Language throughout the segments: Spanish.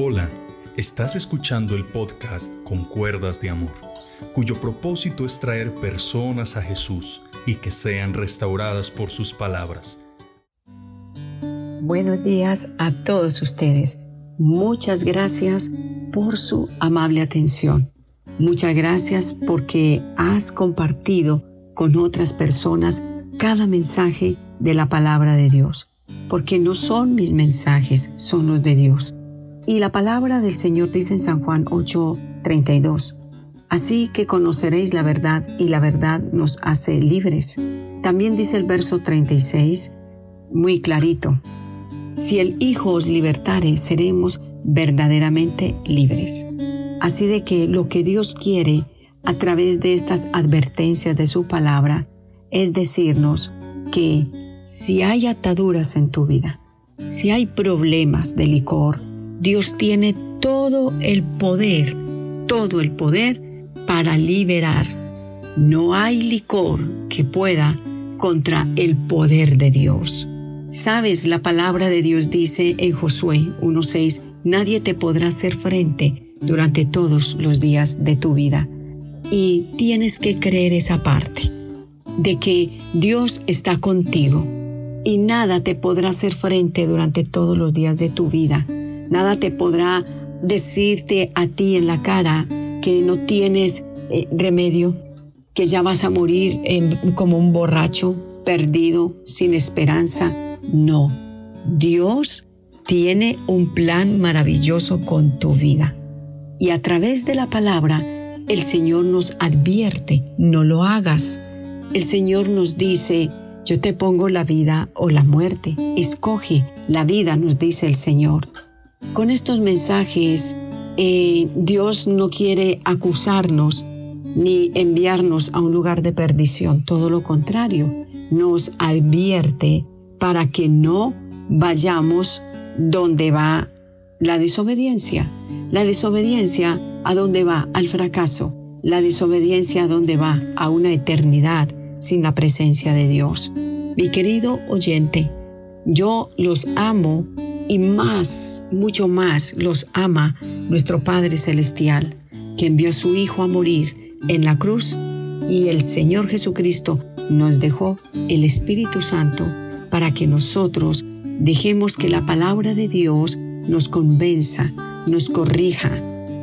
Hola, estás escuchando el podcast Con Cuerdas de Amor, cuyo propósito es traer personas a Jesús y que sean restauradas por sus palabras. Buenos días a todos ustedes. Muchas gracias por su amable atención. Muchas gracias porque has compartido con otras personas cada mensaje de la palabra de Dios, porque no son mis mensajes, son los de Dios. Y la palabra del Señor dice en San Juan 8:32, Así que conoceréis la verdad y la verdad nos hace libres. También dice el verso 36, muy clarito, si el Hijo os libertare, seremos verdaderamente libres. Así de que lo que Dios quiere a través de estas advertencias de su palabra es decirnos que si hay ataduras en tu vida, si hay problemas de licor, Dios tiene todo el poder, todo el poder para liberar. No hay licor que pueda contra el poder de Dios. Sabes, la palabra de Dios dice en Josué 1.6, nadie te podrá hacer frente durante todos los días de tu vida. Y tienes que creer esa parte, de que Dios está contigo y nada te podrá hacer frente durante todos los días de tu vida. Nada te podrá decirte a ti en la cara que no tienes eh, remedio, que ya vas a morir como un borracho, perdido, sin esperanza. No, Dios tiene un plan maravilloso con tu vida. Y a través de la palabra, el Señor nos advierte, no lo hagas. El Señor nos dice, yo te pongo la vida o la muerte. Escoge la vida, nos dice el Señor. Con estos mensajes, eh, Dios no quiere acusarnos ni enviarnos a un lugar de perdición. Todo lo contrario, nos advierte para que no vayamos donde va la desobediencia. La desobediencia a dónde va? Al fracaso. La desobediencia a dónde va? A una eternidad sin la presencia de Dios. Mi querido oyente, yo los amo y más, mucho más los ama nuestro Padre Celestial, que envió a su Hijo a morir en la cruz y el Señor Jesucristo nos dejó el Espíritu Santo para que nosotros dejemos que la palabra de Dios nos convenza, nos corrija,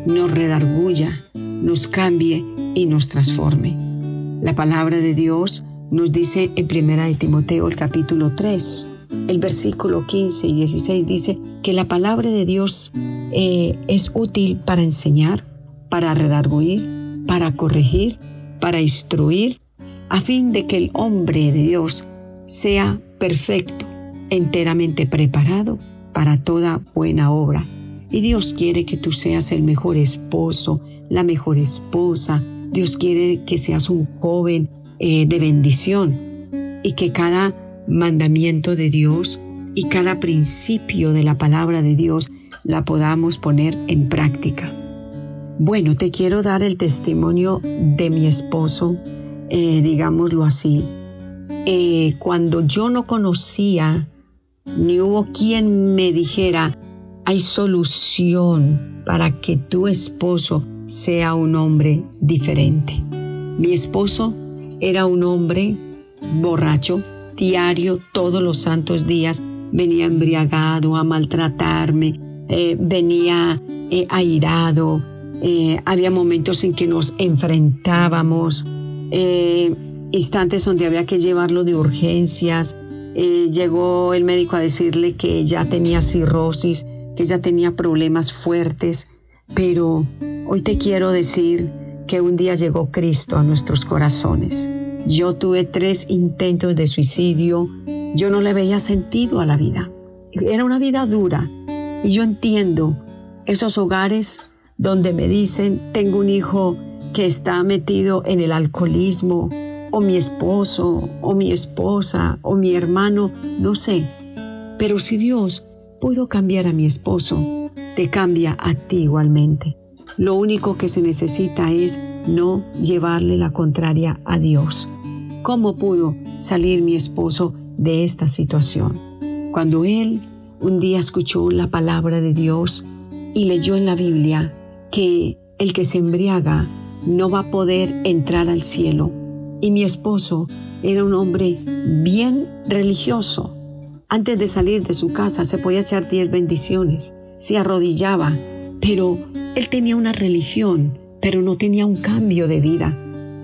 nos redarguya, nos cambie y nos transforme. La palabra de Dios nos dice en Primera de Timoteo el capítulo 3, el versículo 15 y 16 dice que la palabra de Dios eh, es útil para enseñar, para redarguir, para corregir, para instruir, a fin de que el hombre de Dios sea perfecto, enteramente preparado para toda buena obra. Y Dios quiere que tú seas el mejor esposo, la mejor esposa. Dios quiere que seas un joven eh, de bendición y que cada mandamiento de Dios y cada principio de la palabra de Dios la podamos poner en práctica. Bueno, te quiero dar el testimonio de mi esposo, eh, digámoslo así. Eh, cuando yo no conocía, ni hubo quien me dijera, hay solución para que tu esposo sea un hombre diferente. Mi esposo era un hombre borracho, diario, todos los santos días, venía embriagado a maltratarme, eh, venía eh, airado, eh, había momentos en que nos enfrentábamos, instantes donde había que llevarlo de urgencias. llegó el médico a decirle que ya tenía cirrosis, que ya tenía problemas fuertes, pero hoy te quiero decir que un día llegó Cristo a nuestros corazones. Yo tuve tres intentos de suicidio. Yo no le veía sentido a la vida. Era una vida dura. Y yo entiendo esos hogares donde me dicen, tengo un hijo que está metido en el alcoholismo, o mi esposo, o mi esposa, o mi hermano, no sé. Pero si Dios pudo cambiar a mi esposo, te cambia a ti igualmente. Lo único que se necesita es no llevarle la contraria a Dios. ¿Cómo pudo salir mi esposo de esta situación? Cuando él un día escuchó la palabra de Dios y leyó en la Biblia que el que se embriaga no va a poder entrar al cielo. Y mi esposo era un hombre bien religioso. Antes de salir de su casa se podía echar diez bendiciones, se arrodillaba, pero él tenía una religión, pero no tenía un cambio de vida.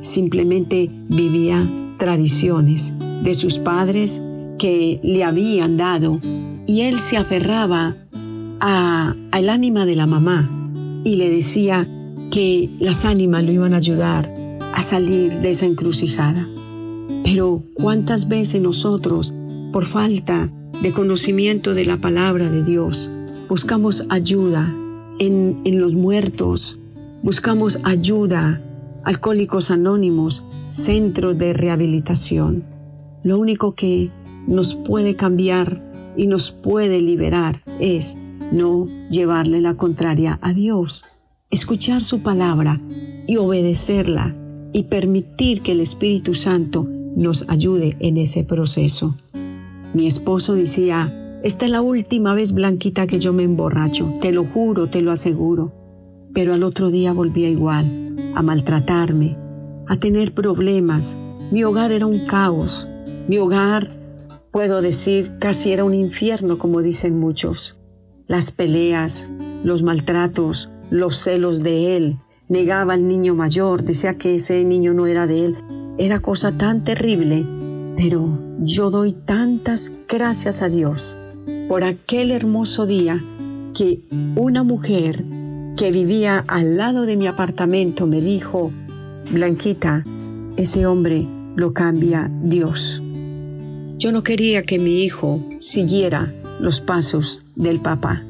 Simplemente vivía tradiciones de sus padres que le habían dado y él se aferraba a, al ánima de la mamá y le decía que las ánimas lo iban a ayudar a salir de esa encrucijada. Pero cuántas veces nosotros, por falta de conocimiento de la palabra de Dios, buscamos ayuda en, en los muertos, buscamos ayuda, alcohólicos anónimos, centros de rehabilitación. Lo único que nos puede cambiar y nos puede liberar es no llevarle la contraria a Dios escuchar su palabra y obedecerla y permitir que el Espíritu Santo nos ayude en ese proceso. Mi esposo decía, esta es la última vez, Blanquita, que yo me emborracho, te lo juro, te lo aseguro. Pero al otro día volvía igual, a maltratarme, a tener problemas. Mi hogar era un caos. Mi hogar, puedo decir, casi era un infierno, como dicen muchos. Las peleas, los maltratos, los celos de él, negaba al niño mayor, decía que ese niño no era de él. Era cosa tan terrible, pero yo doy tantas gracias a Dios por aquel hermoso día que una mujer que vivía al lado de mi apartamento me dijo, Blanquita, ese hombre lo cambia Dios. Yo no quería que mi hijo siguiera los pasos del papá.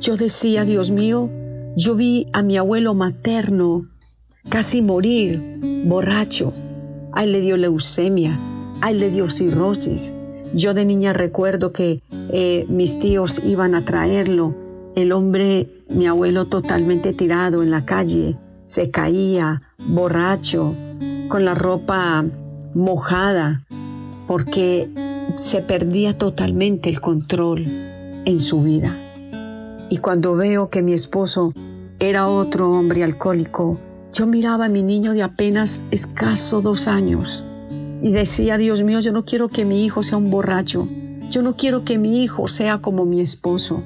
Yo decía, Dios mío, yo vi a mi abuelo materno casi morir, borracho. A él le dio leucemia, a él le dio cirrosis. Yo de niña recuerdo que eh, mis tíos iban a traerlo. El hombre, mi abuelo totalmente tirado en la calle, se caía, borracho, con la ropa mojada, porque se perdía totalmente el control en su vida. Y cuando veo que mi esposo era otro hombre alcohólico, yo miraba a mi niño de apenas escaso dos años y decía, Dios mío, yo no quiero que mi hijo sea un borracho, yo no quiero que mi hijo sea como mi esposo,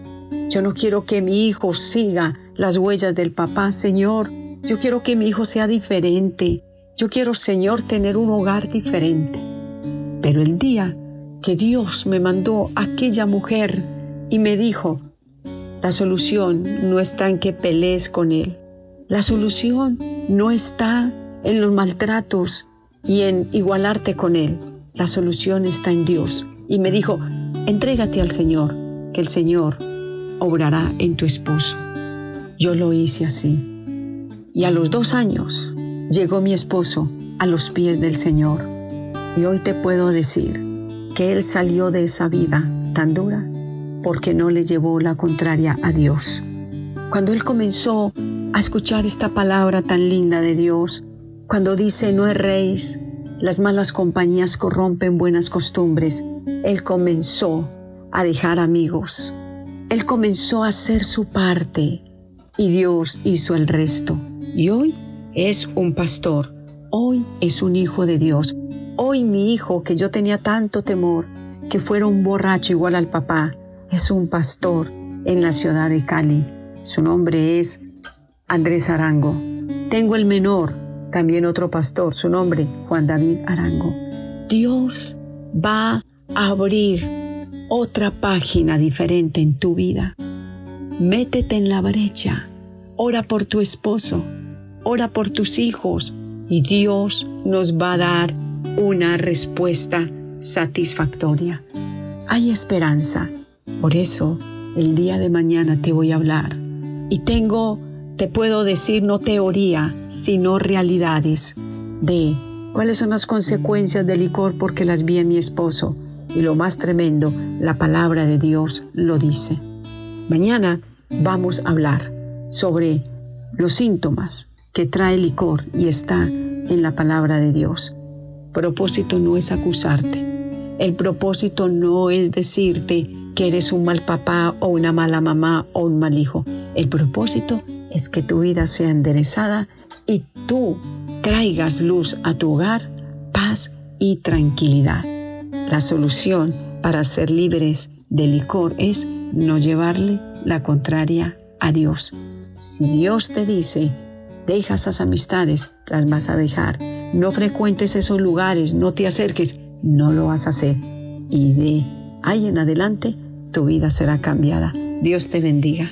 yo no quiero que mi hijo siga las huellas del papá, Señor, yo quiero que mi hijo sea diferente, yo quiero, Señor, tener un hogar diferente. Pero el día que Dios me mandó aquella mujer y me dijo, la solución no está en que pelees con Él. La solución no está en los maltratos y en igualarte con Él. La solución está en Dios. Y me dijo, entrégate al Señor, que el Señor obrará en tu esposo. Yo lo hice así. Y a los dos años llegó mi esposo a los pies del Señor. Y hoy te puedo decir que Él salió de esa vida tan dura porque no le llevó la contraria a Dios. Cuando él comenzó a escuchar esta palabra tan linda de Dios, cuando dice no erréis, las malas compañías corrompen buenas costumbres, él comenzó a dejar amigos. Él comenzó a hacer su parte y Dios hizo el resto. Y hoy es un pastor, hoy es un hijo de Dios. Hoy mi hijo, que yo tenía tanto temor, que fuera un borracho igual al papá, es un pastor en la ciudad de Cali. Su nombre es Andrés Arango. Tengo el menor, también otro pastor, su nombre Juan David Arango. Dios va a abrir otra página diferente en tu vida. Métete en la brecha, ora por tu esposo, ora por tus hijos y Dios nos va a dar una respuesta satisfactoria. Hay esperanza por eso, el día de mañana te voy a hablar. Y tengo, te puedo decir, no teoría, sino realidades de cuáles son las consecuencias del licor porque las vi en mi esposo. Y lo más tremendo, la palabra de Dios lo dice. Mañana vamos a hablar sobre los síntomas que trae licor y está en la palabra de Dios. Propósito no es acusarte, El propósito no es decirte que eres un mal papá o una mala mamá o un mal hijo. El propósito es que tu vida sea enderezada y tú traigas luz a tu hogar, paz y tranquilidad. La solución para ser libres de licor es no llevarle la contraria a Dios. Si Dios te dice, deja esas amistades, las vas a dejar. No frecuentes esos lugares, no te acerques, no lo vas a hacer. Y de ahí en adelante tu vida será cambiada. Dios te bendiga.